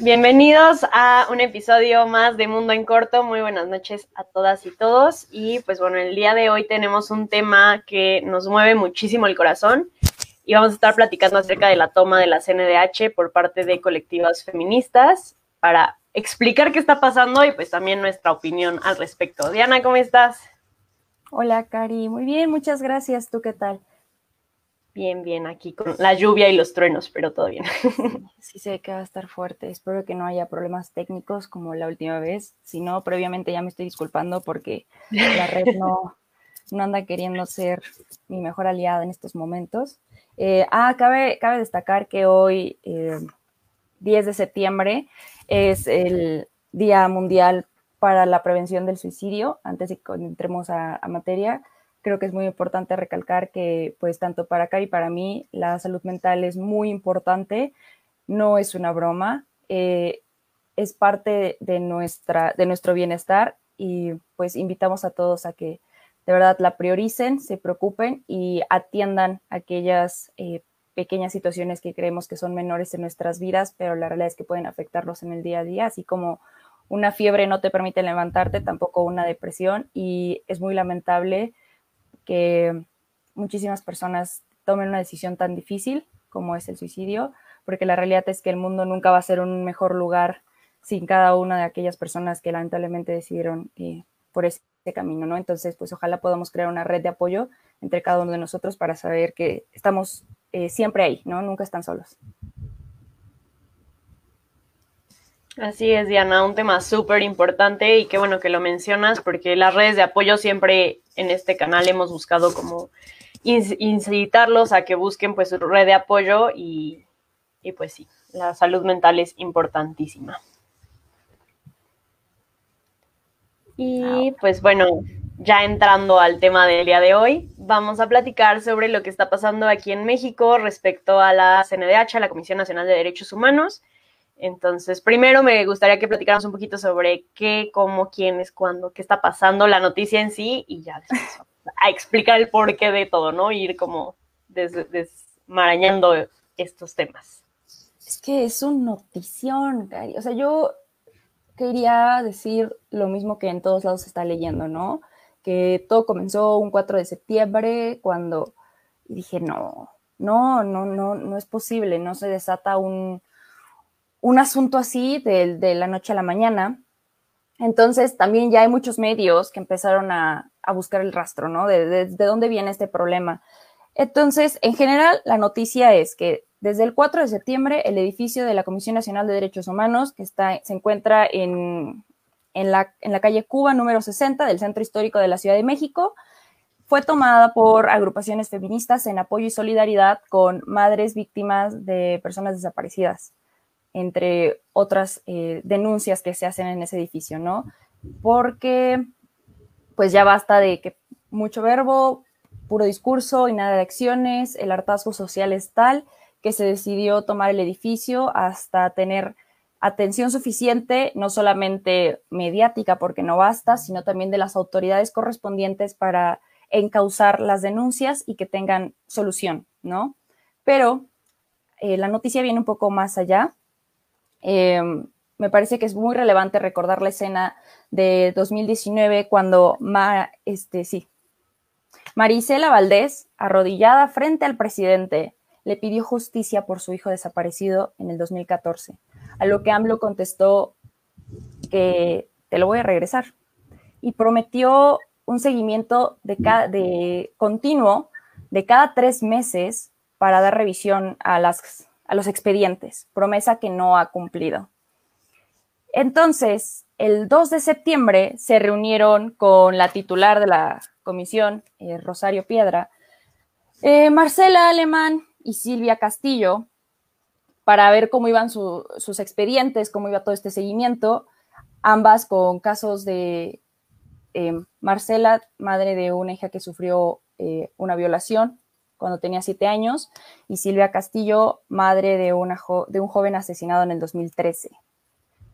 Bienvenidos a un episodio más de Mundo en Corto. Muy buenas noches a todas y todos. Y pues bueno, el día de hoy tenemos un tema que nos mueve muchísimo el corazón y vamos a estar platicando acerca de la toma de la CNDH por parte de colectivas feministas para explicar qué está pasando y pues también nuestra opinión al respecto. Diana, ¿cómo estás? Hola, Cari. Muy bien, muchas gracias. ¿Tú qué tal? Bien, bien, aquí con la lluvia y los truenos, pero todo bien. Sí, sé que va a estar fuerte. Espero que no haya problemas técnicos como la última vez. Si no, previamente ya me estoy disculpando porque la red no, no anda queriendo ser mi mejor aliada en estos momentos. Eh, ah, cabe, cabe destacar que hoy, 10 eh, de septiembre, es el Día Mundial para la Prevención del Suicidio. Antes de que entremos a, a materia, creo que es muy importante recalcar que, pues, tanto para Cari y para mí, la salud mental es muy importante, no es una broma, eh, es parte de, nuestra, de nuestro bienestar y pues invitamos a todos a que de verdad la prioricen, se preocupen y atiendan aquellas eh, pequeñas situaciones que creemos que son menores en nuestras vidas, pero la realidad es que pueden afectarlos en el día a día, así como una fiebre no te permite levantarte, tampoco una depresión y es muy lamentable que muchísimas personas tomen una decisión tan difícil como es el suicidio, porque la realidad es que el mundo nunca va a ser un mejor lugar sin cada una de aquellas personas que lamentablemente decidieron eh, por ese camino, ¿no? Entonces, pues ojalá podamos crear una red de apoyo entre cada uno de nosotros para saber que estamos eh, siempre ahí, ¿no? Nunca están solos. Así es, Diana, un tema súper importante y qué bueno que lo mencionas porque las redes de apoyo siempre en este canal hemos buscado como incitarlos a que busquen pues su red de apoyo y, y pues sí, la salud mental es importantísima. Y pues bueno, ya entrando al tema del día de hoy, vamos a platicar sobre lo que está pasando aquí en México respecto a la CNDH, la Comisión Nacional de Derechos Humanos entonces, primero me gustaría que platicáramos un poquito sobre qué, cómo, quiénes, cuándo, qué está pasando, la noticia en sí y ya a explicar el porqué de todo, ¿no? Ir como desmarañando estos temas. Es que es un notición, Cari. O sea, yo quería decir lo mismo que en todos lados se está leyendo, ¿no? Que todo comenzó un 4 de septiembre cuando dije, no, no, no, no, no es posible, no se desata un un asunto así de, la noche a la mañana. Entonces, también ya hay muchos medios que empezaron a, buscar el rastro, ¿no? De, dónde viene este problema. Entonces, en general, la noticia es que desde el 4 de septiembre, el edificio de la Comisión Nacional de Derechos Humanos, que está, se encuentra en, la, en la calle Cuba número 60 del Centro Histórico de la Ciudad de México, fue tomada por agrupaciones feministas en apoyo y solidaridad con madres víctimas de personas desaparecidas entre otras eh, denuncias que se hacen en ese edificio, ¿no? Porque pues ya basta de que mucho verbo, puro discurso y nada de acciones, el hartazgo social es tal que se decidió tomar el edificio hasta tener atención suficiente, no solamente mediática porque no basta, sino también de las autoridades correspondientes para encauzar las denuncias y que tengan solución, ¿no? Pero eh, la noticia viene un poco más allá Em, me parece que es muy relevante recordar la escena de 2019 cuando este, sí, Marisela Valdés, arrodillada frente al presidente, le pidió justicia por su hijo desaparecido en el 2014, a lo que AMLO contestó que te lo voy a regresar y prometió un seguimiento de, de continuo de cada tres meses para dar revisión a las a los expedientes, promesa que no ha cumplido. Entonces, el 2 de septiembre se reunieron con la titular de la comisión, eh, Rosario Piedra, eh, Marcela Alemán y Silvia Castillo, para ver cómo iban sus expedientes, cómo iba todo este seguimiento. ambas con casos de eh, Marcela, madre de una hija que sufrió una violación cuando tenía siete años, y Silvia Castillo, madre de, una de un joven asesinado en el 2013.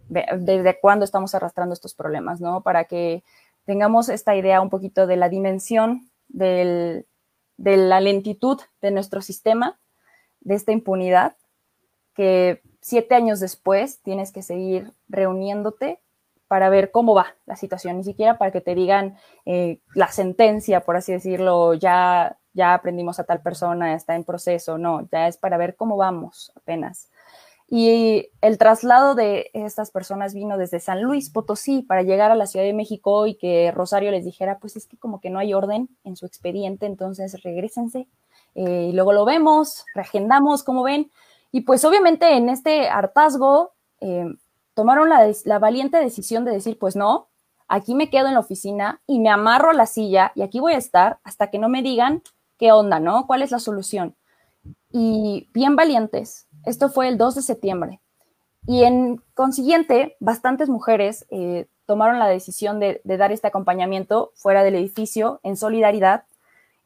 ¿Desde cuándo estamos arrastrando estos problemas? ¿no? Para que tengamos esta idea un poquito de la dimensión del, de la lentitud de nuestro sistema, de esta impunidad, que siete años después tienes que seguir reuniéndote para ver cómo va la situación, ni siquiera para que te digan eh, la sentencia, por así decirlo, ya, ya aprendimos a tal persona, está en proceso, no, ya es para ver cómo vamos apenas. Y el traslado de estas personas vino desde San Luis Potosí para llegar a la Ciudad de México y que Rosario les dijera, pues es que como que no hay orden en su expediente, entonces regresense eh, y luego lo vemos, reagendamos, como ven. Y pues obviamente en este hartazgo eh, tomaron la, la valiente decisión de decir, pues no, aquí me quedo en la oficina y me amarro a la silla y aquí voy a estar hasta que no me digan qué onda, ¿no? ¿Cuál es la solución? Y bien valientes, esto fue el 2 de septiembre. Y en consiguiente, bastantes mujeres eh, tomaron la decisión de, dar este acompañamiento fuera del edificio en solidaridad.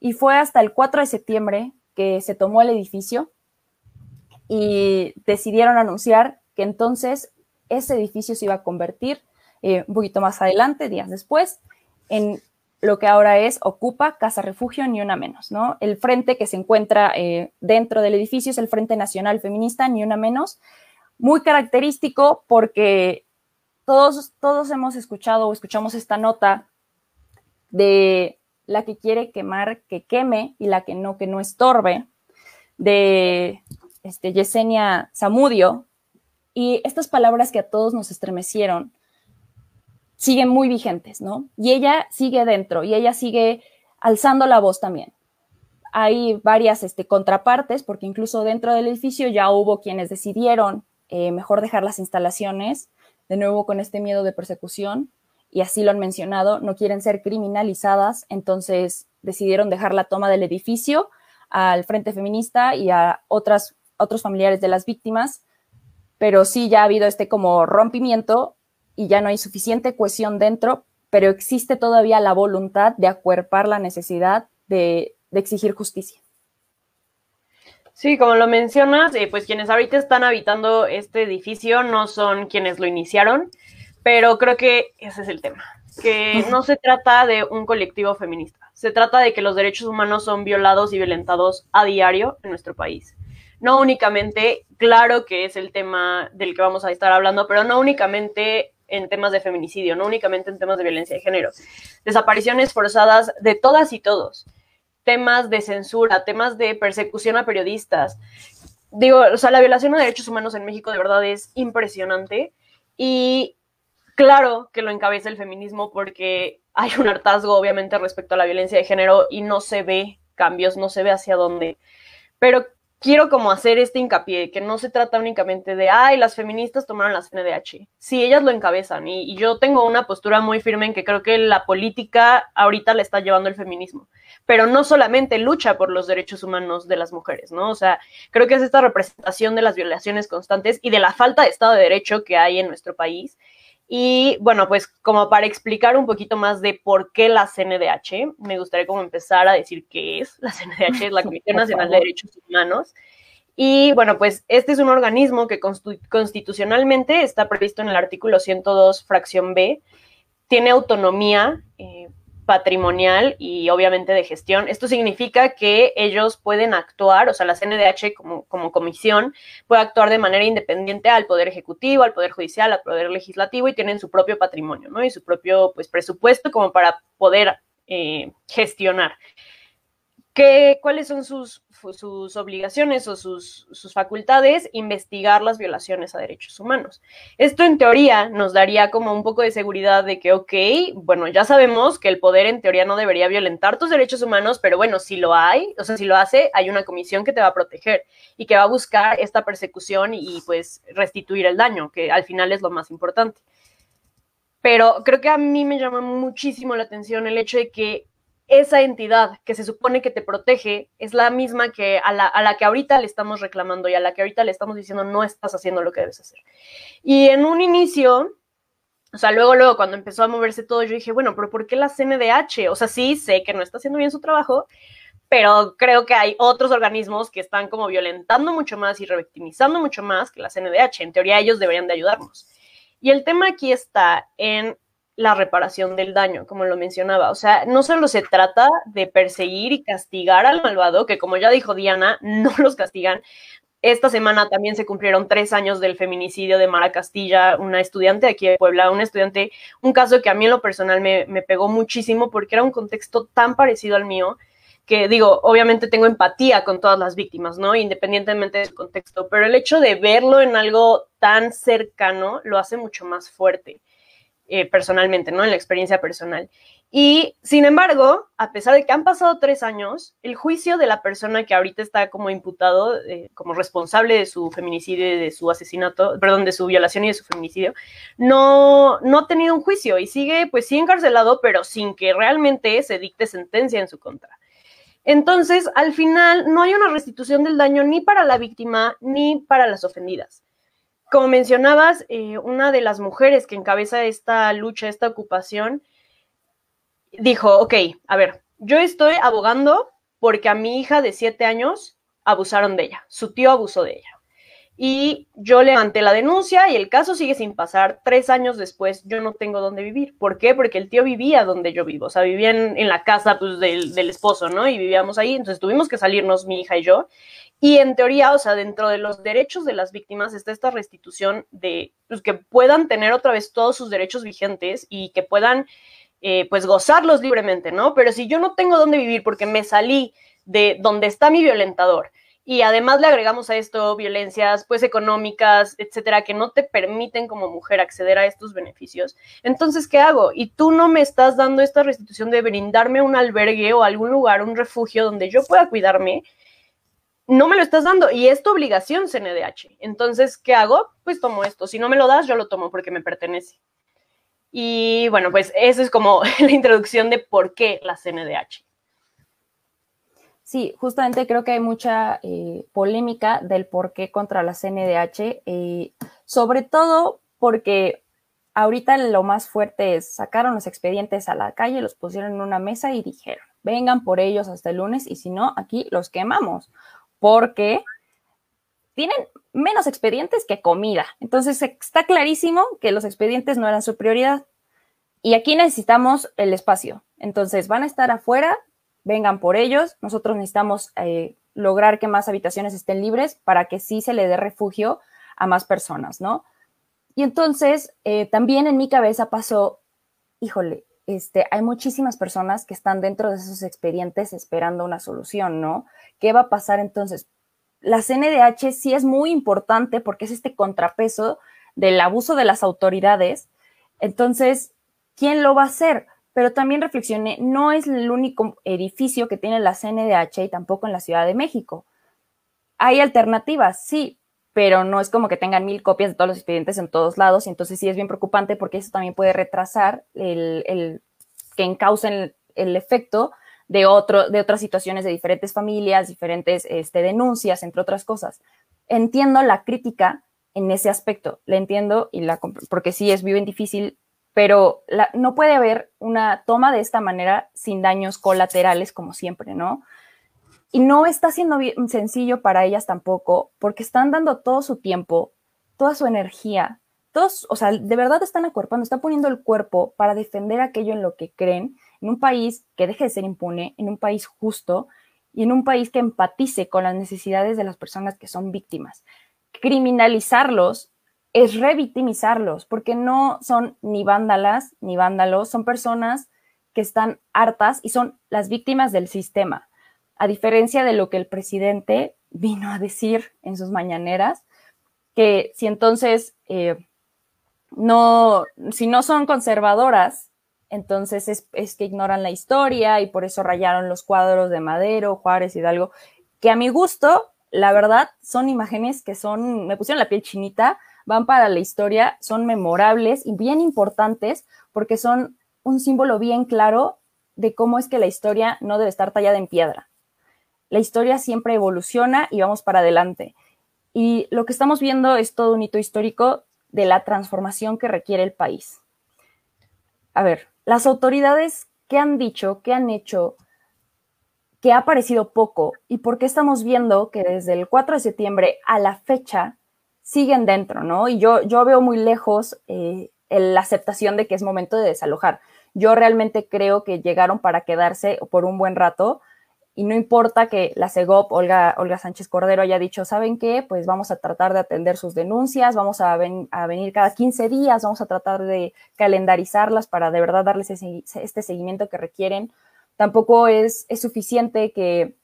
Y fue hasta el 4 de septiembre que se tomó el edificio y decidieron anunciar que entonces ese edificio se iba a convertir eh, un poquito más adelante, días después, en lo que ahora es Ocupa Casa Refugio Ni Una Menos, ¿no? El frente que se encuentra eh, dentro del edificio es el Frente Nacional Feminista Ni Una Menos, muy característico porque todos, todos hemos escuchado o escuchamos esta nota de la que quiere quemar, que queme, y la que no, que no estorbe, de este, Yesenia Zamudio, y estas palabras que a todos nos estremecieron, siguen muy vigentes, ¿no? Y ella sigue dentro y ella sigue alzando la voz también. Hay varias este, contrapartes, porque incluso dentro del edificio ya hubo quienes decidieron eh, mejor dejar las instalaciones, de nuevo con este miedo de persecución, y así lo han mencionado, no quieren ser criminalizadas, entonces decidieron dejar la toma del edificio al Frente Feminista y a otras, otros familiares de las víctimas, pero sí ya ha habido este como rompimiento y ya no hay suficiente cohesión dentro, pero existe todavía la voluntad de acuerpar la necesidad de, exigir justicia. Sí, como lo mencionas, eh, pues quienes ahorita están habitando este edificio no son quienes lo iniciaron, pero creo que ese es el tema, que no se trata de un colectivo feminista, se trata de que los derechos humanos son violados y violentados a diario en nuestro país. No únicamente, claro que es el tema del que vamos a estar hablando, pero no únicamente en temas de feminicidio, no únicamente en temas de violencia de género. Desapariciones forzadas de todas y todos, temas de censura, temas de persecución a periodistas. Digo, o sea, la violación de derechos humanos en México de verdad es impresionante y claro que lo encabeza el feminismo porque hay un hartazgo obviamente respecto a la violencia de género y no se ve cambios, no se ve hacia dónde. Pero quiero como hacer este hincapié, que no se trata únicamente de, ay, las feministas tomaron las CNDH. Sí, ellas lo encabezan y, yo tengo una postura muy firme en que creo que la política ahorita le está llevando el feminismo, pero no solamente lucha por los derechos humanos de las mujeres, ¿no? O sea, creo que es esta representación de las violaciones constantes y de la falta de Estado de Derecho que hay en nuestro país y bueno, pues como para explicar un poquito más de por qué la CNDH, me gustaría como empezar a decir qué es. La CNDH es la Comisión Nacional de Derechos Humanos. Y bueno, pues este es un organismo que constitucionalmente está previsto en el artículo 102, fracción B, tiene autonomía patrimonial y obviamente de gestión. Esto significa que ellos pueden actuar, o sea, la CNDH como, comisión puede actuar de manera independiente al Poder Ejecutivo, al Poder Judicial, al Poder Legislativo y tienen su propio patrimonio, ¿no? Y su propio, pues, presupuesto como para poder eh, gestionar. ¿Qué, ¿Cuáles son sus, obligaciones o sus, sus, facultades? Investigar las violaciones a derechos humanos. Esto en teoría nos daría como un poco de seguridad de que, ok, bueno, ya sabemos que el poder en teoría no debería violentar tus derechos humanos, pero bueno, si lo hay, o sea, si lo hace, hay una comisión que te va a proteger y que va a buscar esta persecución y pues restituir el daño, que al final es lo más importante. Pero creo que a mí me llama muchísimo la atención el hecho de que esa entidad que se supone que te protege es la misma que a la, que ahorita le estamos reclamando y a la que ahorita le estamos diciendo no estás haciendo lo que debes hacer. Y en un inicio, O sea, luego, luego, cuando empezó a moverse todo, yo dije, bueno, pero ¿por qué la CNDH? O sea, sí, sé que no está haciendo bien su trabajo, pero creo que hay otros organismos que están como violentando mucho más y revictimizando mucho más que la CNDH. En teoría, ellos deberían de ayudarnos. Y el tema aquí está en la reparación del daño, como lo mencionaba. O sea, no solo se trata de perseguir y castigar al malvado, que como ya dijo Diana, no los castigan, esta semana también se cumplieron tres años del feminicidio de Mara Castilla, una estudiante aquí de Puebla, un estudiante, un caso que a mí en lo personal me, me, pegó muchísimo porque era un contexto tan parecido al mío que digo, obviamente tengo empatía con todas las víctimas, ¿no? Independientemente del contexto, pero el hecho de verlo en algo tan cercano lo hace mucho más fuerte. Eh, personalmente, ¿no? En la experiencia personal. Y sin embargo, a pesar de que han pasado tres años, el juicio de la persona que ahorita está como imputado, eh, como responsable de su feminicidio de su asesinato, perdón, de su violación y de su feminicidio, no, no ha tenido un juicio y sigue, pues sí encarcelado, pero sin que realmente se dicte sentencia en su contra. Entonces, al final, no hay una restitución del daño ni para la víctima ni para las ofendidas como mencionabas, eh, una de las mujeres que encabeza esta lucha, esta ocupación, dijo, ok, a ver, yo estoy abogando porque a mi hija de siete años abusaron de ella, su tío abusó de ella. Y yo levanté la denuncia y el caso sigue sin pasar. Tres años después yo no tengo dónde vivir. ¿Por qué? Porque el tío vivía donde yo vivo. O sea, vivía en, la casa pues, del, del, esposo, ¿no? Y vivíamos ahí. Entonces tuvimos que salirnos mi hija y yo. Y en teoría, o sea, dentro de los derechos de las víctimas está esta restitución de pues, que puedan tener otra vez todos sus derechos vigentes y que puedan, eh, pues, gozarlos libremente, ¿no? Pero si yo no tengo dónde vivir porque me salí de donde está mi violentador y además le agregamos a esto violencias, pues, económicas, etcétera, que no te permiten como mujer acceder a estos beneficios, entonces, ¿qué hago? Y tú no me estás dando esta restitución de brindarme un albergue o algún lugar, un refugio donde yo pueda cuidarme no me lo estás dando y es tu obligación CNDH. Entonces, ¿qué hago? Pues tomo esto. Si no me lo das, yo lo tomo porque me pertenece. Y bueno, pues eso es como la introducción de por qué la CNDH. Sí, justamente creo que hay mucha eh, polémica del por qué contra la CNDH, eh, sobre todo porque ahorita lo más fuerte es sacaron los expedientes a la calle, los pusieron en una mesa y dijeron, vengan por ellos hasta el lunes y si no, aquí los quemamos porque tienen menos expedientes que comida. Entonces está clarísimo que los expedientes no eran su prioridad. Y aquí necesitamos el espacio. Entonces van a estar afuera, vengan por ellos. Nosotros necesitamos eh, lograr que más habitaciones estén libres para que sí se le dé refugio a más personas, ¿no? Y entonces eh, también en mi cabeza pasó, híjole, este, hay muchísimas personas que están dentro de esos expedientes esperando una solución, ¿no? ¿Qué va a pasar entonces? La CNDH sí es muy importante porque es este contrapeso del abuso de las autoridades. Entonces, ¿quién lo va a hacer? Pero también reflexioné, no es el único edificio que tiene la CNDH y tampoco en la Ciudad de México. Hay alternativas, sí, pero no es como que tengan mil copias de todos los expedientes en todos lados, y entonces sí es bien preocupante porque eso también puede retrasar el, que encaucen el efecto de, otro, de otras situaciones de diferentes familias, diferentes este, denuncias, entre otras cosas. Entiendo la crítica en ese aspecto, la entiendo y la porque sí es bien difícil, pero no puede haber una toma de esta manera sin daños colaterales como siempre, ¿no? Y no está siendo bien sencillo para ellas tampoco, porque están dando todo su tiempo, toda su energía, todos, o sea, de verdad están acuerpando, están poniendo el cuerpo para defender aquello en lo que creen en un país que deje de ser impune, en un país justo y en un país que empatice con las necesidades de las personas que son víctimas. Criminalizarlos es revictimizarlos, porque no son ni vándalas ni vándalos, son personas que están hartas y son las víctimas del sistema. A diferencia de lo que el presidente vino a decir en sus mañaneras, que si entonces eh, no, si no son conservadoras, entonces es, que ignoran la historia y por eso rayaron los cuadros de Madero, Juárez, Hidalgo, que a mi gusto, la verdad, son imágenes que son, me pusieron la piel chinita, van para la historia, son memorables y bien importantes porque son un símbolo bien claro de cómo es que la historia no debe estar tallada en piedra. La historia siempre evoluciona y vamos para adelante. Y lo que estamos viendo es todo un hito histórico de la transformación que requiere el país a ver, las autoridades, ¿qué han dicho? ¿Qué han hecho? ¿Qué ha parecido poco? ¿Y por qué estamos viendo que desde el 4 de septiembre a la fecha siguen dentro, ¿no? Y yo, yo veo muy lejos eh, la aceptación de que es momento de desalojar. Yo realmente creo que llegaron para quedarse por un buen rato y no importa que la CEGOP, Olga, Olga Sánchez Cordero, haya dicho, ¿saben qué? Pues vamos a tratar de atender sus denuncias, vamos a, a venir cada 15 días, vamos a tratar de calendarizarlas para de verdad darles este seguimiento que requieren. Tampoco es, es suficiente que,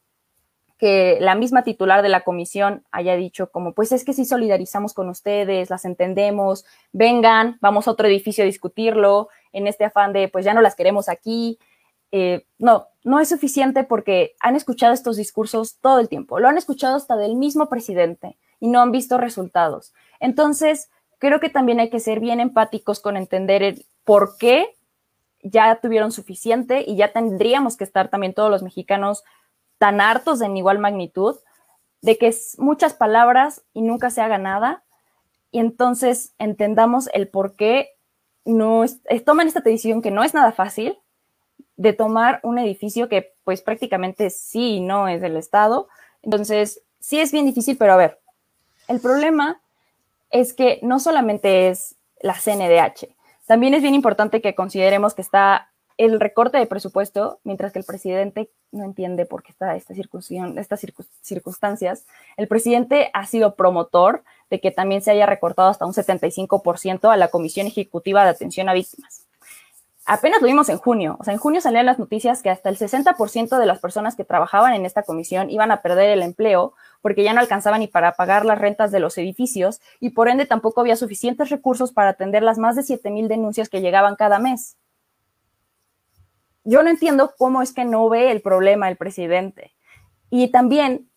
que la misma titular de la comisión haya dicho como, pues es que sí solidarizamos con ustedes, las entendemos, vengan, vamos a otro edificio a discutirlo, en este afán de, pues ya no las queremos aquí. Eh, no, no es suficiente porque han escuchado estos discursos todo el tiempo, lo han escuchado hasta del mismo presidente y no han visto resultados. Entonces, creo que también hay que ser bien empáticos con entender el por qué ya tuvieron suficiente y ya tendríamos que estar también todos los mexicanos tan hartos en igual magnitud de que es muchas palabras y nunca se haga nada. Y entonces entendamos el por qué no toman esta decisión que no es nada fácil, de tomar un edificio que pues prácticamente sí no es del Estado. Entonces, sí es bien difícil, pero a ver, el problema es que no solamente es la CNDH, también es bien importante que consideremos que está el recorte de presupuesto, mientras que el presidente no entiende por qué está esta estas circunstancias. El presidente ha sido promotor de que también se haya recortado hasta un 75% a la Comisión Ejecutiva de Atención a Víctimas apenas lo vimos en junio. O sea, en junio salían las noticias que hasta el 60% de las personas que trabajaban en esta comisión iban a perder el empleo porque ya no alcanzaban ni para pagar las rentas de los edificios y por ende tampoco había suficientes recursos para atender las más de 7 mil denuncias que llegaban cada mes. Yo no entiendo cómo es que no ve el problema el presidente. Y también,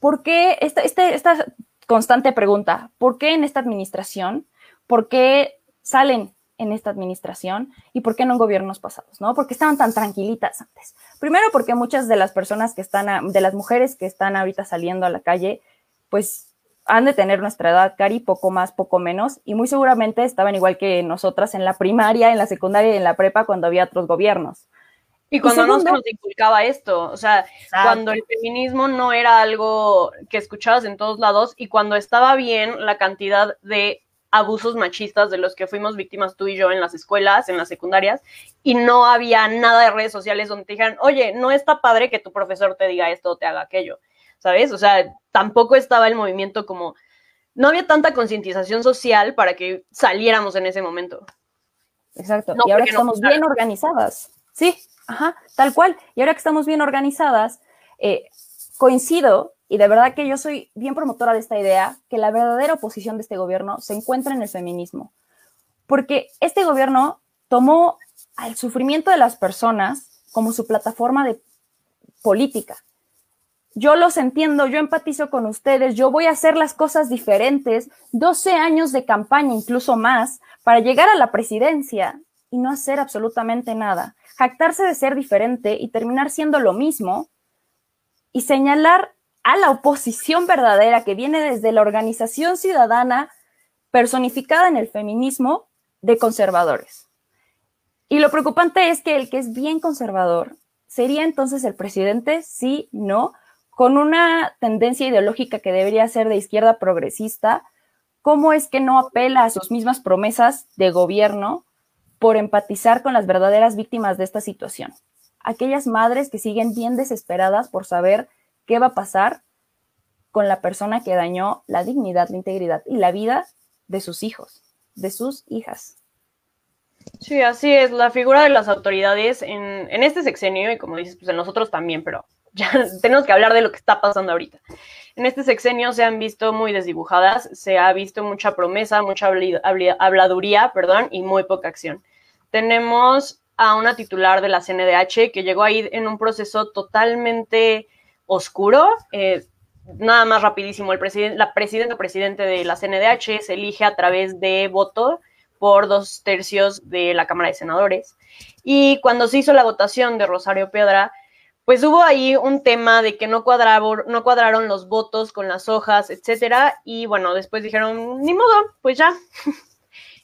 ¿por qué esta, este, esta constante pregunta, ¿por qué en esta administración? ¿Por qué salen en esta administración y por qué no en gobiernos pasados, ¿no? Porque estaban tan tranquilitas antes. Primero porque muchas de las personas que están, de las mujeres que están ahorita saliendo a la calle, pues han de tener nuestra edad, Cari, poco más, poco menos, y muy seguramente estaban igual que nosotras en la primaria, en la secundaria y en la prepa cuando había otros gobiernos. Y cuando no se nos inculcaba esto, o sea, cuando el feminismo no era algo que escuchabas en todos lados y cuando estaba bien la cantidad de abusos machistas de los que fuimos víctimas tú y yo en las escuelas, en las secundarias, y no había nada de redes sociales donde te dijeran, oye, no está padre que tu profesor te diga esto o te haga aquello, ¿sabes? O sea, tampoco estaba el movimiento como, no había tanta concientización social para que saliéramos en ese momento. Exacto, y ahora estamos bien organizadas, sí, ajá, tal cual, y ahora que estamos bien organizadas, eh, coincido y de verdad que yo soy bien promotora de esta idea, que la verdadera oposición de este gobierno se encuentra en el feminismo. Porque este gobierno tomó al sufrimiento de las personas como su plataforma de política. Yo los entiendo, yo empatizo con ustedes, yo voy a hacer las cosas diferentes, 12 años de campaña, incluso más, para llegar a la presidencia y no hacer absolutamente nada. Jactarse de ser diferente y terminar siendo lo mismo y señalar a la oposición verdadera que viene desde la organización ciudadana personificada en el feminismo de conservadores. Y lo preocupante es que el que es bien conservador sería entonces el presidente, sí, no, con una tendencia ideológica que debería ser de izquierda progresista, ¿cómo es que no apela a sus mismas promesas de gobierno por empatizar con las verdaderas víctimas de esta situación? Aquellas madres que siguen bien desesperadas por saber qué va a pasar con la persona que dañó la dignidad, la integridad y la vida de sus hijos, de sus hijas. Sí, así es. La figura de las autoridades en, este sexenio, y como dices, pues en nosotros también, pero ya tenemos que hablar de lo que está pasando ahorita. En este sexenio se han visto muy desdibujadas, se ha visto mucha promesa, mucha habladuría, perdón, y muy poca acción. Tenemos a una titular de la CNDH que llegó ahí en un proceso totalmente oscuro. Eh, nada más rapidísimo, el presidente, la presidenta presidente de la CNDH se elige a través de voto por dos tercios de la Cámara de Senadores. Y cuando se hizo la votación de Rosario Piedra, pues hubo ahí un tema de que no, cuadraron, no cuadraron los votos con las hojas, etcétera. Y bueno, después dijeron, ni modo, pues ya.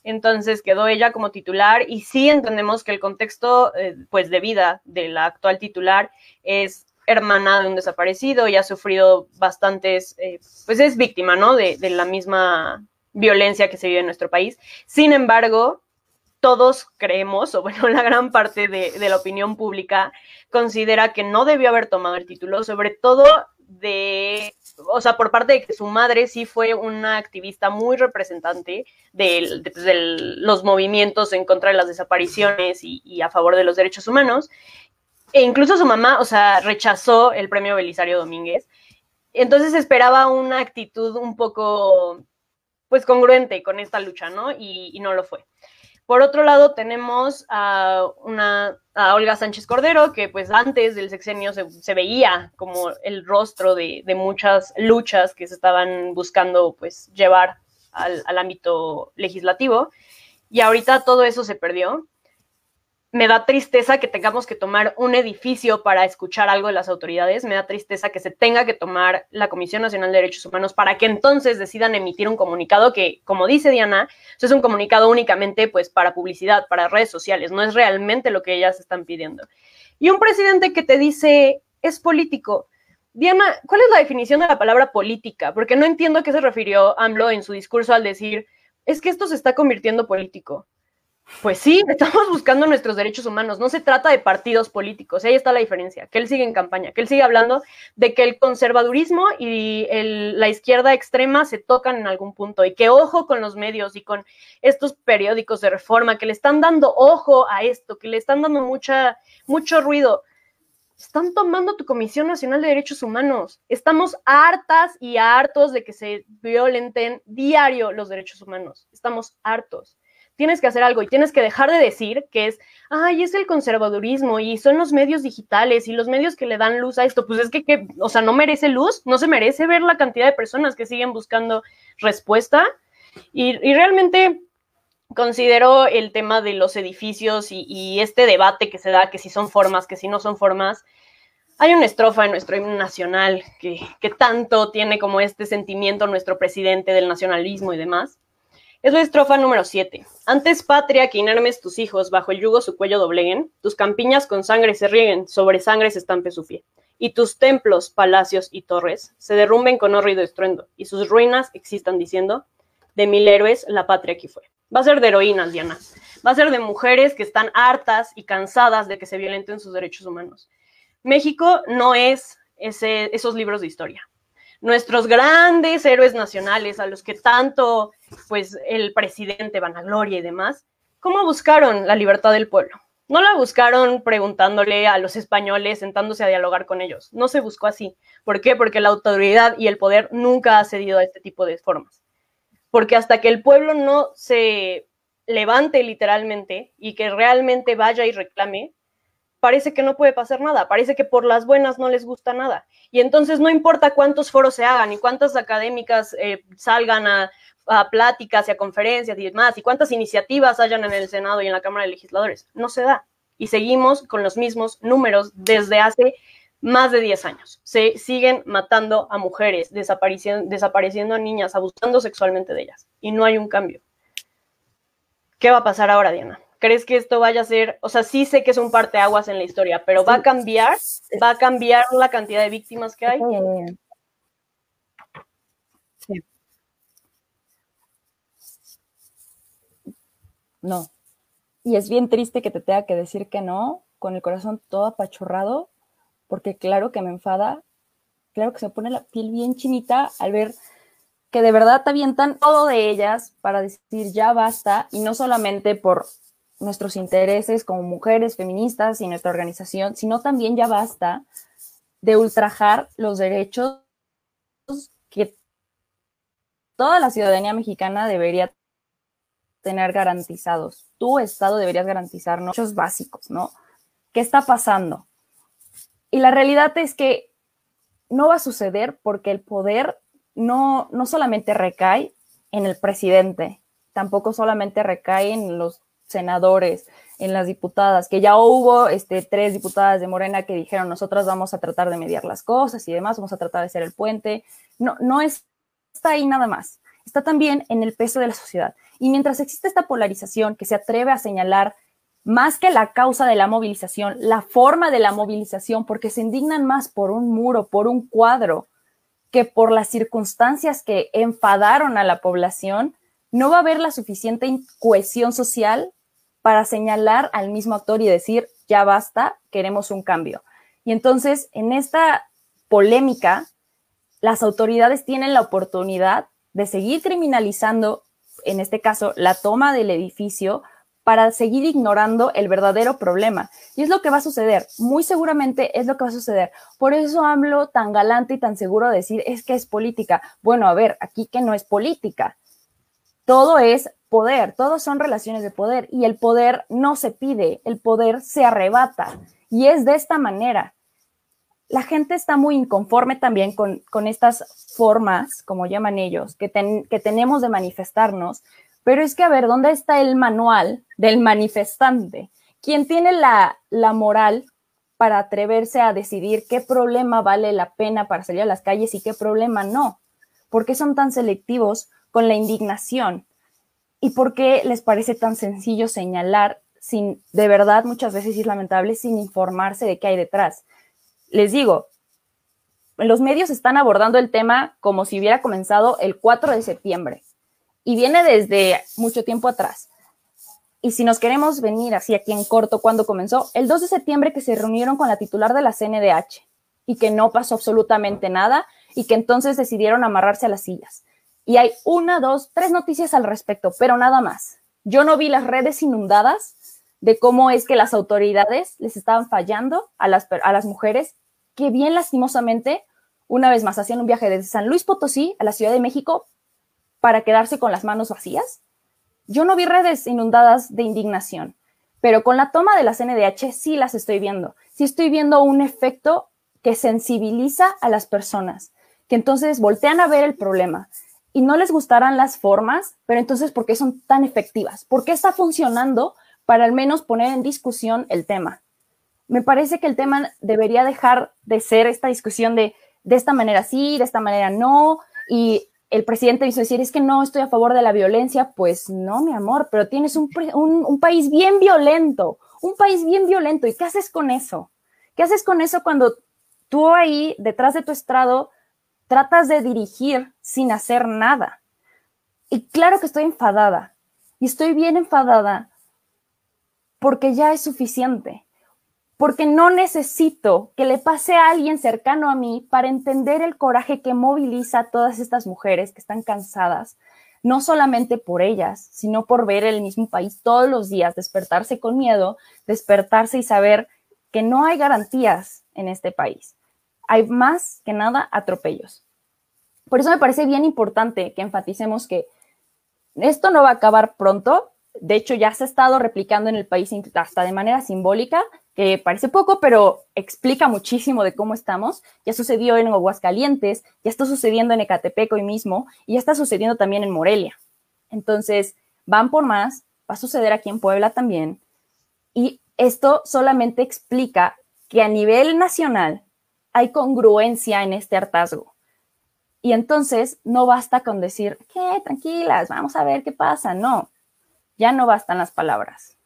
entonces quedó ella como titular y sí entendemos que el contexto eh, pues de vida de la actual titular es hermana de un desaparecido y ha sufrido bastantes, eh, pues es víctima, ¿no? De, de, la misma violencia que se vive en nuestro país. Sin embargo, todos creemos, o bueno, la gran parte de, de la opinión pública considera que no debió haber tomado el título, sobre todo de, o sea, por parte de que su madre sí fue una activista muy representante de, pues, los movimientos en contra de las desapariciones y, y, a favor de los derechos humanos. E incluso su mamá, o sea, rechazó el premio Belisario Domínguez. Entonces esperaba una actitud un poco, pues, congruente con esta lucha, ¿no? Y, y no lo fue. Por otro lado, tenemos a, una, Olga Sánchez Cordero, que pues antes del sexenio se, veía como el rostro de, de, muchas luchas que se estaban buscando pues llevar al, al ámbito legislativo. Y ahorita todo eso se perdió me da tristeza que tengamos que tomar un edificio para escuchar algo de las autoridades, me da tristeza que se tenga que tomar la Comisión Nacional de Derechos Humanos para que entonces decidan emitir un comunicado que, como dice Diana, es un comunicado únicamente pues para publicidad, para redes sociales, no es realmente lo que ellas están pidiendo. Y un presidente que te dice es político. Diana, ¿cuál es la definición de la palabra política? Porque no entiendo a qué se refirió AMLO en su discurso al decir, es que esto se está convirtiendo político. Pues sí, estamos buscando nuestros derechos humanos. No se trata de partidos políticos. Ahí está la diferencia. Que él sigue en campaña, que él sigue hablando de que el conservadurismo y la izquierda extrema se tocan en algún punto y que ojo con los medios y con estos periódicos de reforma que le están dando ojo a esto, que le están dando mucha, mucho ruido. Están tomando tu Comisión Nacional de Derechos Humanos. Estamos hartas y hartos de que se violenten diario los derechos humanos. Estamos hartos tienes que hacer algo y tienes que dejar de decir que es, ay, es el conservadurismo y son los medios digitales y los medios que le dan luz a esto. Pues es que, que, o sea, no merece luz, no se merece ver la cantidad de personas que siguen buscando respuesta. Y, y realmente considero el tema de los edificios y, y, este debate que se da, que si son formas, que si no son formas. Hay una estrofa en nuestro himno nacional que, que tanto tiene como este sentimiento nuestro presidente del nacionalismo y demás es la estrofa número 7. Antes patria que inermes tus hijos, bajo el yugo su cuello dobleguen, tus campiñas con sangre se rieguen, sobre sangre se estampe su pie, y tus templos, palacios y torres se derrumben con horrido estruendo, y sus ruinas existan diciendo, de mil héroes la patria aquí fue. Va a ser de heroínas, Diana. Va a ser de mujeres que están hartas y cansadas de que se violenten sus derechos humanos. México no es esos libros de historia nuestros grandes héroes nacionales, a los que tanto, pues, el presidente vanagloria y demás, ¿cómo buscaron la libertad del pueblo? No la buscaron preguntándole a los españoles, sentándose a dialogar con ellos. No se buscó así. ¿Por qué? Porque la autoridad y el poder nunca ha cedido a este tipo de formas. Porque hasta que el pueblo no se levante literalmente y que realmente vaya y reclame, parece que no puede pasar nada, parece que por las buenas no les gusta nada. Y entonces no importa cuántos foros se hagan y cuántas académicas eh, salgan a, pláticas y a conferencias y demás, y cuántas iniciativas hayan en el Senado y en la Cámara de Legisladores, no se da. Y seguimos con los mismos números desde hace más de 10 años. Se siguen matando a mujeres, desapareciendo, desapareciendo a niñas, abusando sexualmente de ellas. Y no hay un cambio. ¿Qué va a pasar ahora, Diana? ¿Crees que esto vaya a ser, o sea, sí sé que es un parteaguas en la historia, pero va a cambiar, va a cambiar la cantidad de víctimas que hay? Sí. No. Y es bien triste que te tenga que decir que no, con el corazón todo apachurrado, porque claro que me enfada, claro que se pone la piel bien chinita al ver que de verdad te avientan todo de ellas para decir ya basta, y no solamente por nuestros intereses como mujeres feministas y nuestra organización, sino también ya basta de ultrajar los derechos que toda la ciudadanía mexicana debería tener garantizados. Tu Estado deberías garantizar derechos básicos, ¿no? ¿Qué está pasando? Y la realidad es que no va a suceder porque el poder no, no solamente recae en el presidente, tampoco solamente recae en los senadores, en las diputadas, que ya hubo este, tres diputadas de Morena que dijeron, nosotras vamos a tratar de mediar las cosas y demás, vamos a tratar de ser el puente. No, no es, está ahí nada más. Está también en el peso de la sociedad. Y mientras existe esta polarización que se atreve a señalar más que la causa de la movilización, la forma de la movilización, porque se indignan más por un muro, por un cuadro, que por las circunstancias que enfadaron a la población, no va a haber la suficiente cohesión social para señalar al mismo actor y decir, ya basta, queremos un cambio. Y entonces, en esta polémica, las autoridades tienen la oportunidad de seguir criminalizando, en este caso, la toma del edificio para seguir ignorando el verdadero problema. Y es lo que va a suceder, muy seguramente es lo que va a suceder. Por eso hablo tan galante y tan seguro de decir, es que es política. Bueno, a ver, aquí que no es política. Todo es poder, todos son relaciones de poder y el poder no se pide, el poder se arrebata. Y es de esta manera la gente está muy inconforme también con, estas formas, como llaman ellos, que, que tenemos de manifestarnos, pero es que, a ver, ¿dónde está el manual del manifestante? ¿Quién tiene la, la moral para atreverse a decidir qué problema vale la pena para salir a las calles y qué problema no? ¿Por qué son tan selectivos con la indignación? ¿Y por qué les parece tan sencillo señalar sin, de verdad, muchas veces es lamentable, sin informarse de qué hay detrás? les digo, los medios están abordando el tema como si hubiera comenzado el 4 de septiembre y viene desde mucho tiempo atrás. Y si nos queremos venir así aquí en corto, cuando comenzó? El 2 de septiembre que se reunieron con la titular de la CNDH y que no pasó absolutamente nada y que entonces decidieron amarrarse a las sillas. Y hay una, dos, tres noticias al respecto, pero nada más. Yo no vi las redes inundadas de cómo es que las autoridades les estaban fallando a las, a las mujeres que bien lastimosamente, una vez más, hacían un viaje desde San Luis Potosí a la Ciudad de México para quedarse con las manos vacías. Yo no vi redes inundadas de indignación, pero con la toma de la CNDH sí las estoy viendo. Sí estoy viendo un efecto que sensibiliza a las personas, que entonces voltean a ver el problema y no les gustarán las formas, pero entonces, ¿por qué son tan efectivas? ¿Por qué está funcionando para al menos poner en discusión el tema. Me parece que el tema debería dejar de ser esta discusión de de esta manera sí, de esta manera no, y el presidente hizo decir, es que no estoy a favor de la violencia, pues no, mi amor, pero tienes un, un, país bien violento, un país bien violento, ¿y qué haces con eso? ¿Qué haces con eso cuando tú ahí, detrás de tu estrado, tratas de dirigir sin hacer nada? Y claro que estoy enfadada, y estoy bien enfadada porque ya es suficiente, porque no necesito que le pase a alguien cercano a mí para entender el coraje que moviliza a todas estas mujeres que están cansadas, no solamente por ellas, sino por ver el mismo país todos los días, despertarse con miedo, despertarse y saber que no hay garantías en este país. Hay más que nada atropellos. Por eso me parece bien importante que enfaticemos que esto no va a acabar pronto, de hecho, ya se ha estado replicando en el país hasta de manera simbólica, que parece poco, pero explica muchísimo de cómo estamos. Ya sucedió en Aguascalientes, ya está sucediendo en Ecatepec hoy mismo y ya está sucediendo también en Morelia. Entonces, van por más, va a suceder aquí en Puebla también. Y esto solamente explica que a nivel nacional hay congruencia en este hartazgo. Y entonces no basta con decir, ¿qué? Tranquilas, vamos a ver qué pasa. No, ya no bastan las palabras.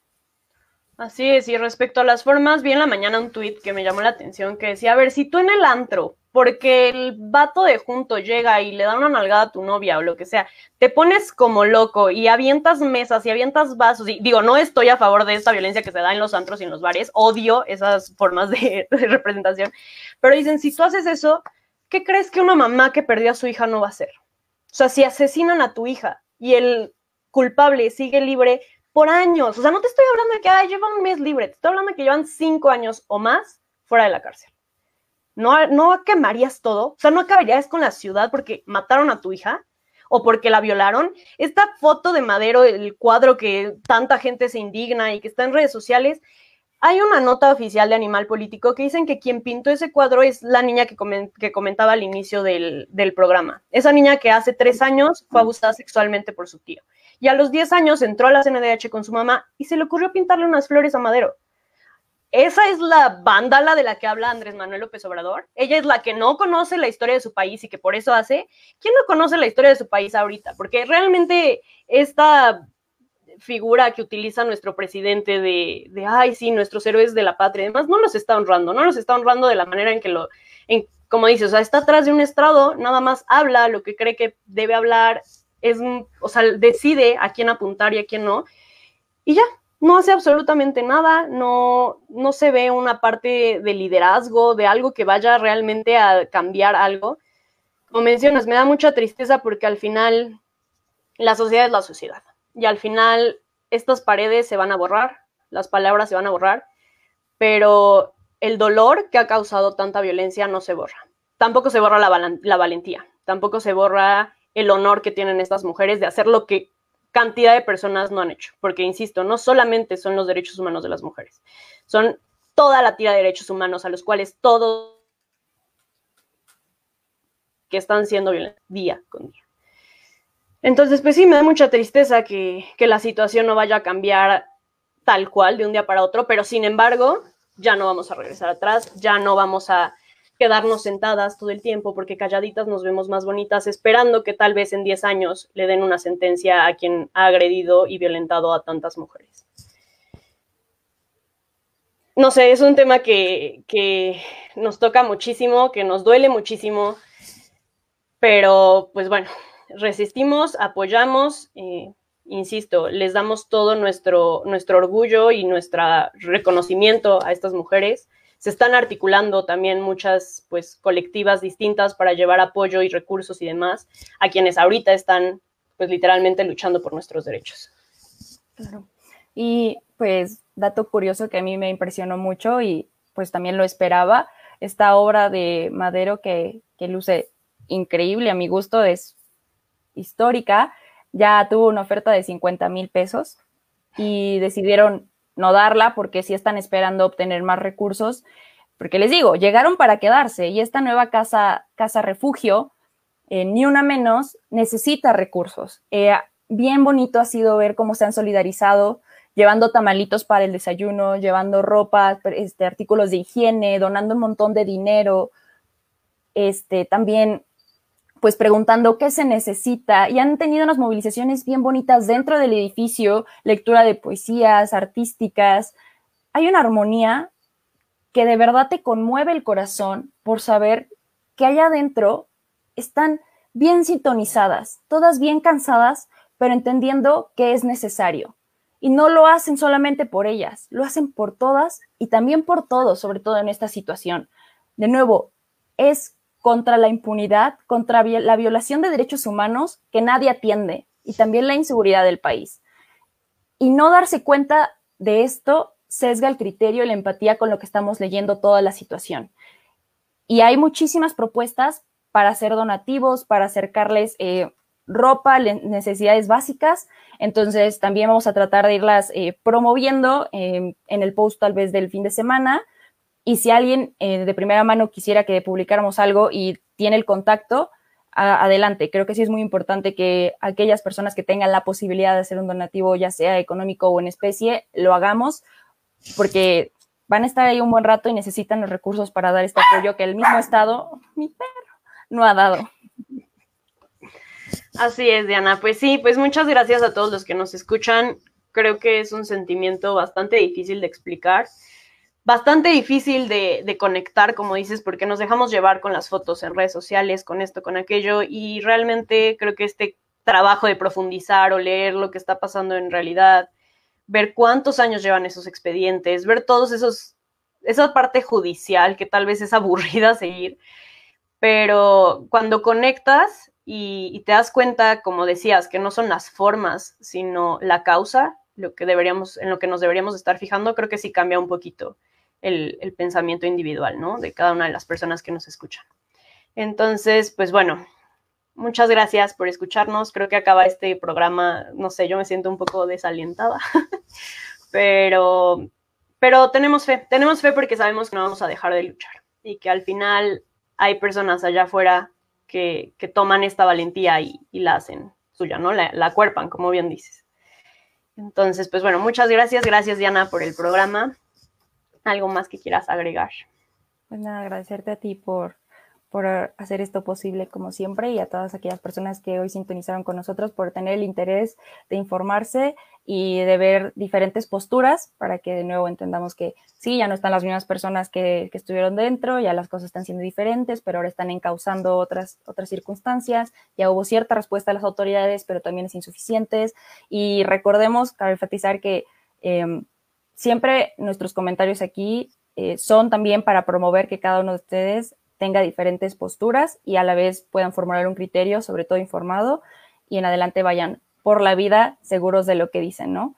Así es, y respecto a las formas, vi en la mañana un tuit que me llamó la atención que decía, a ver, si tú en el antro, porque el vato de junto llega y le da una nalgada a tu novia o lo que sea, te pones como loco y avientas mesas y avientas vasos, y digo, no estoy a favor de esta violencia que se da en los antros y en los bares, odio esas formas de, representación, pero dicen, si tú haces eso, ¿qué crees que una mamá que perdió a su hija no va a hacer? O sea, si asesinan a tu hija y el culpable sigue libre por años. O sea, no te estoy hablando de que Ay, lleva un mes libre, te estoy hablando de que llevan cinco años o más fuera de la cárcel. No, no quemarías todo, o sea, no acabarías con la ciudad porque mataron a tu hija o porque la violaron. Esta foto de Madero, el cuadro que tanta gente se indigna y que está en redes sociales, hay una nota oficial de Animal Político que dicen que quien pintó ese cuadro es la niña que, que comentaba al inicio del, del, programa. Esa niña que hace tres años fue abusada sexualmente por su tío. Y a los 10 años entró a la CNDH con su mamá y se le ocurrió pintarle unas flores a Madero. Esa es la vándala de la que habla Andrés Manuel López Obrador. Ella es la que no conoce la historia de su país y que por eso hace. ¿Quién no conoce la historia de su país ahorita? Porque realmente esta figura que utiliza nuestro presidente de, de ay, sí, nuestros héroes de la patria y demás, no los está honrando, no los está honrando de la manera en que lo, en, como dice, o sea, está atrás de un estrado, nada más habla lo que cree que debe hablar, es, o sea, decide a quién apuntar y a quién no, y ya, no hace absolutamente nada, no, no se ve una parte de liderazgo, de algo que vaya realmente a cambiar algo. Como mencionas, me da mucha tristeza porque al final la sociedad es la sociedad y al final estas paredes se van a borrar, las palabras se van a borrar, pero el dolor que ha causado tanta violencia no se borra. Tampoco se borra la, la valentía, tampoco se borra el honor que tienen estas mujeres de hacer lo que cantidad de personas no han hecho, porque insisto, no solamente son los derechos humanos de las mujeres, son toda la tira de derechos humanos a los cuales todos que están siendo violentados día con día. Entonces, pues sí, me da mucha tristeza que, que la situación no vaya a cambiar tal cual de un día para otro, pero sin embargo, ya no vamos a regresar atrás, ya no vamos a quedarnos sentadas todo el tiempo porque calladitas nos vemos más bonitas, esperando que tal vez en 10 años le den una sentencia a quien ha agredido y violentado a tantas mujeres. No sé, es un tema que, que nos toca muchísimo, que nos duele muchísimo, pero pues bueno, resistimos, apoyamos, eh, insisto, les damos todo nuestro, nuestro orgullo y nuestro reconocimiento a estas mujeres se están articulando también muchas pues colectivas distintas para llevar apoyo y recursos y demás a quienes ahorita están pues literalmente luchando por nuestros derechos. Claro. Y pues dato curioso que a mí me impresionó mucho y pues también lo esperaba, esta obra de Madero que, que luce increíble a mi gusto, es histórica, ya tuvo una oferta de 50 mil pesos y decidieron no darla porque sí están esperando obtener más recursos, porque les digo, llegaron para quedarse y esta nueva casa, casa refugio, eh, ni una menos, necesita recursos. Eh, bien bonito ha sido ver cómo se han solidarizado, llevando tamalitos para el desayuno, llevando ropa, este, artículos de higiene, donando un montón de dinero, este, también pues preguntando qué se necesita y han tenido unas movilizaciones bien bonitas dentro del edificio, lectura de poesías artísticas. Hay una armonía que de verdad te conmueve el corazón por saber que allá adentro están bien sintonizadas, todas bien cansadas, pero entendiendo que es necesario. Y no lo hacen solamente por ellas, lo hacen por todas y también por todos, sobre todo en esta situación. De nuevo, es contra la impunidad, contra la violación de derechos humanos que nadie atiende y también la inseguridad del país. Y no darse cuenta de esto sesga el criterio y la empatía con lo que estamos leyendo toda la situación. Y hay muchísimas propuestas para hacer donativos, para acercarles eh, ropa, necesidades básicas. Entonces, también vamos a tratar de irlas eh, promoviendo eh, en el post tal vez del fin de semana y si alguien eh, de primera mano quisiera que publicáramos algo y tiene el contacto, adelante. Creo que sí es muy importante que aquellas personas que tengan la posibilidad de hacer un donativo, ya sea económico o en especie, lo hagamos, porque van a estar ahí un buen rato y necesitan los recursos para dar este apoyo que el mismo Estado, mi perro, no ha dado. Así es, Diana. Pues sí, pues muchas gracias a todos los que nos escuchan. Creo que es un sentimiento bastante difícil de explicar bastante difícil de, conectar, como dices, porque nos dejamos llevar con las fotos en redes sociales, con esto, con aquello, y realmente creo que este trabajo de profundizar o leer lo que está pasando en realidad, ver cuántos años llevan esos expedientes, ver todos esos, esa parte judicial que tal vez es aburrida seguir, pero cuando conectas y, y te das cuenta, como decías, que no son las formas, sino la causa, lo que deberíamos, en lo que nos deberíamos estar fijando, creo que sí cambia un poquito el, pensamiento individual, ¿no? De cada una de las personas que nos escuchan. Entonces, pues bueno, muchas gracias por escucharnos. Creo que acaba este programa, no sé, yo me siento un poco desalientada, pero, pero tenemos fe, tenemos fe porque sabemos que no vamos a dejar de luchar y que al final hay personas allá afuera que, toman esta valentía y, la hacen suya, ¿no? La, la cuerpan, como bien dices. Entonces, pues bueno, muchas gracias. Gracias, Diana, por el programa. ¿Algo más que quieras agregar? Pues nada, agradecerte a ti por, por hacer esto posible como siempre y a todas aquellas personas que hoy sintonizaron con nosotros por tener el interés de informarse y de ver diferentes posturas para que de nuevo entendamos que sí, ya no están las mismas personas que, que estuvieron dentro, ya las cosas están siendo diferentes, pero ahora están encauzando otras, otras circunstancias, ya hubo cierta respuesta de las autoridades, pero también es insuficientes y recordemos, cabe enfatizar que eh, siempre nuestros comentarios aquí eh, son también para promover que cada uno de ustedes tenga diferentes posturas y a la vez puedan formular un criterio, sobre todo informado, y en adelante vayan por la vida seguros de lo que dicen, ¿no?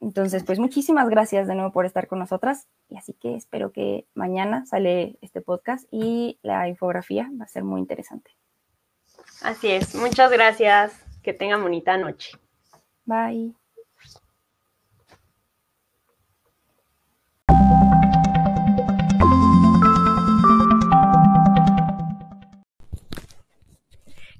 Entonces, pues muchísimas gracias de nuevo por estar con nosotras y así que espero que mañana sale este podcast y la infografía va a ser muy interesante. Así es, muchas gracias, que tengan bonita noche. Bye.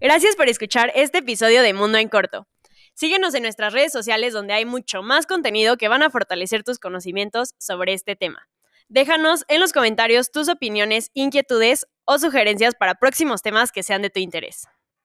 Gracias por escuchar este episodio de Mundo en Corto. Síguenos en nuestras redes sociales donde hay mucho más contenido que van a fortalecer tus conocimientos sobre este tema. Déjanos en los comentarios tus opiniones, inquietudes o sugerencias para próximos temas que sean de tu interés.